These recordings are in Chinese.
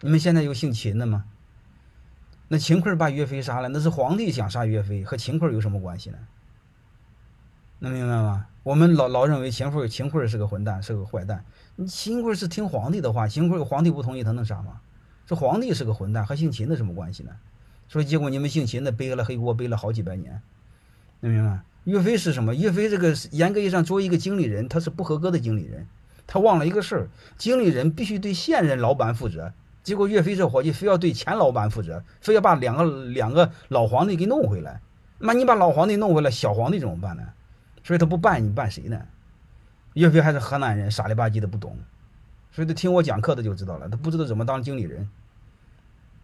你们现在有姓秦的吗？那秦桧把岳飞杀了，那是皇帝想杀岳飞，和秦桧有什么关系呢？能明白吗？我们老老认为秦桧秦桧是个混蛋，是个坏蛋。你秦桧是听皇帝的话，秦桧皇帝不同意，他能杀吗？这皇帝是个混蛋，和姓秦的什么关系呢？所以结果你们姓秦的背了黑锅，背了好几百年。能明白？岳飞是什么？岳飞这个严格意义上作为一个经理人，他是不合格的经理人。他忘了一个事儿：经理人必须对现任老板负责。结果岳飞这伙计非要对前老板负责，非要把两个两个老皇帝给弄回来。那你把老皇帝弄回来，小皇帝怎么办呢？所以他不办，你办谁呢？岳飞还是河南人，傻里吧唧的不懂，所以他听我讲课的就知道了，他不知道怎么当经理人。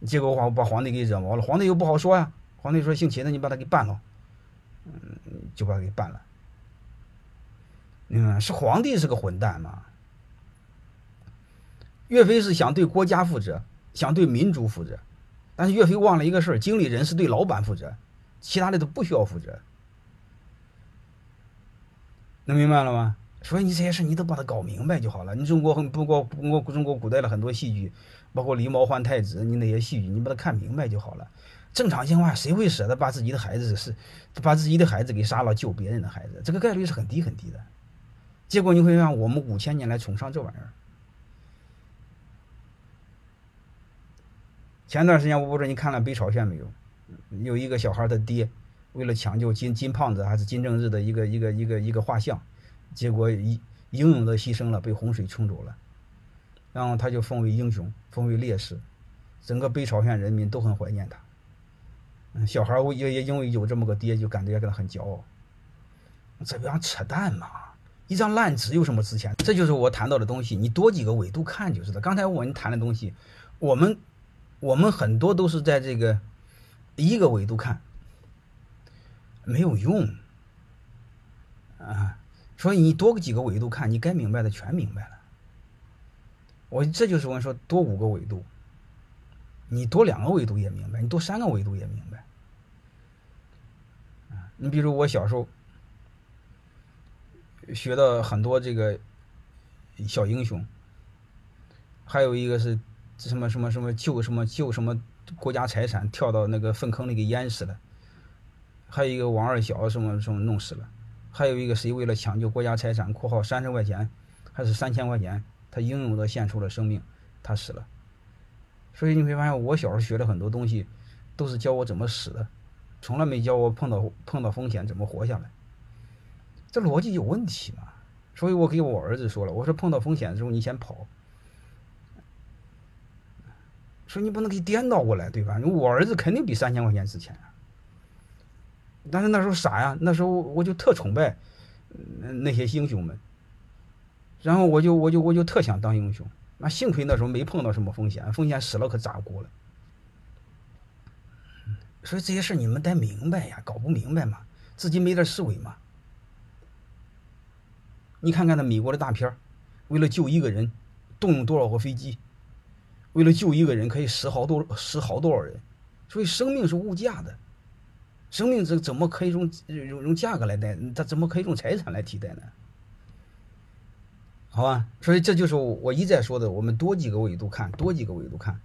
结果话把皇帝给惹毛了，皇帝又不好说呀。皇帝说：“姓秦的，你把他给办了。”嗯，就把他给办了。嗯，是皇帝是个混蛋嘛？岳飞是想对国家负责，想对民族负责，但是岳飞忘了一个事儿：经理人是对老板负责，其他的都不需要负责。能明白了吗？所以你这些事你都把它搞明白就好了。你中国很不过中国中国古代的很多戏剧，包括狸猫换太子，你那些戏剧你把它看明白就好了。正常情况下，谁会舍得把自己的孩子是把自己的孩子给杀了救别人的孩子？这个概率是很低很低的。结果你会让我们五千年来崇尚这玩意儿。前段时间我不知道你看了《北朝鲜》没有？有一个小孩的爹。为了抢救金金胖子还是金正日的一个一个一个一个画像，结果英勇的牺牲了，被洪水冲走了，然后他就封为英雄，封为烈士，整个北朝鲜人民都很怀念他。嗯，小孩也也因为有这么个爹，就感觉跟他很骄傲。这不像扯淡吗？一张烂纸有什么值钱？这就是我谈到的东西，你多几个维度看就知道。刚才我们谈的东西，我们我们很多都是在这个一个维度看。没有用啊！所以你多个几个维度看，你该明白的全明白了。我这就是我说多五个维度，你多两个维度也明白，你多三个维度也明白。你比如我小时候学的很多这个小英雄，还有一个是什么什么什么救什么救什么国家财产，跳到那个粪坑里给淹死了。还有一个王二小什么什么弄死了，还有一个谁为了抢救国家财产（括号三十块钱还是三千块钱），他英勇的献出了生命，他死了。所以你会发现，我小时候学的很多东西，都是教我怎么死的，从来没教我碰到碰到风险怎么活下来。这逻辑有问题嘛？所以我给我儿子说了，我说碰到风险的时候你先跑。说你不能给颠倒过来，对吧？我儿子肯定比三千块钱值钱啊。但是那时候傻呀，那时候我就特崇拜那些英雄们，然后我就我就我就特想当英雄。那幸亏那时候没碰到什么风险，风险死了可咋过了？所以这些事你们得明白呀，搞不明白嘛，自己没点思维嘛。你看看那美国的大片为了救一个人，动用多少个飞机？为了救一个人，可以死好多死好多少人？所以生命是无价的。生命这怎么可以用用用价格来代？它怎么可以用财产来替代呢？好吧，所以这就是我一再说的，我们多几个维度看，多几个维度看，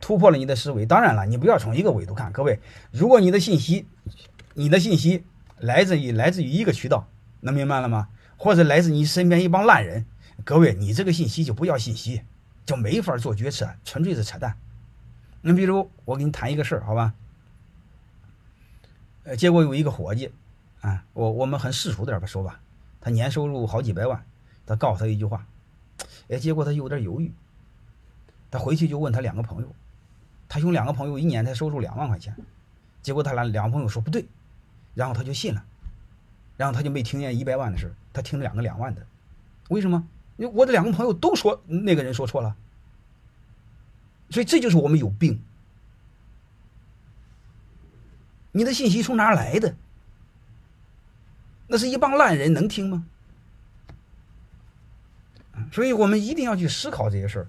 突破了你的思维。当然了，你不要从一个维度看。各位，如果你的信息，你的信息来自于来自于一个渠道，能明白了吗？或者来自你身边一帮烂人，各位，你这个信息就不要信息，就没法做决策，纯粹是扯淡。你比如我给你谈一个事儿，好吧？呃，结果有一个伙计，啊，我我们很世俗点吧说吧，他年收入好几百万，他告诉他一句话，哎，结果他有点犹豫，他回去就问他两个朋友，他兄两个朋友一年才收入两万块钱，结果他俩两个朋友说不对，然后他就信了，然后他就没听见一百万的事他听两个两万的，为什么？我的两个朋友都说那个人说错了，所以这就是我们有病。你的信息从哪来的？那是一帮烂人，能听吗？所以我们一定要去思考这些事儿。